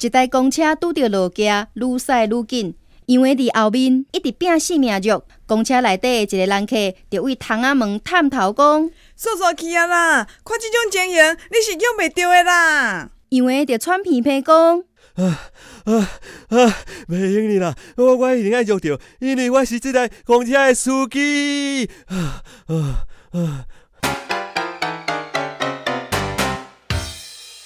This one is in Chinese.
一台公车拄着路架，愈驶愈紧，因为伫后面一直拼死命追。公车内底一个人客就为窗仔门探头讲：“叔叔去啊啦，看即种情形，你是用袂着的啦。”因为着喘鼻鼻讲。啊啊啊！袂、用你啦，我我一定爱捉着，因为我是即台公车的司机。啊啊啊！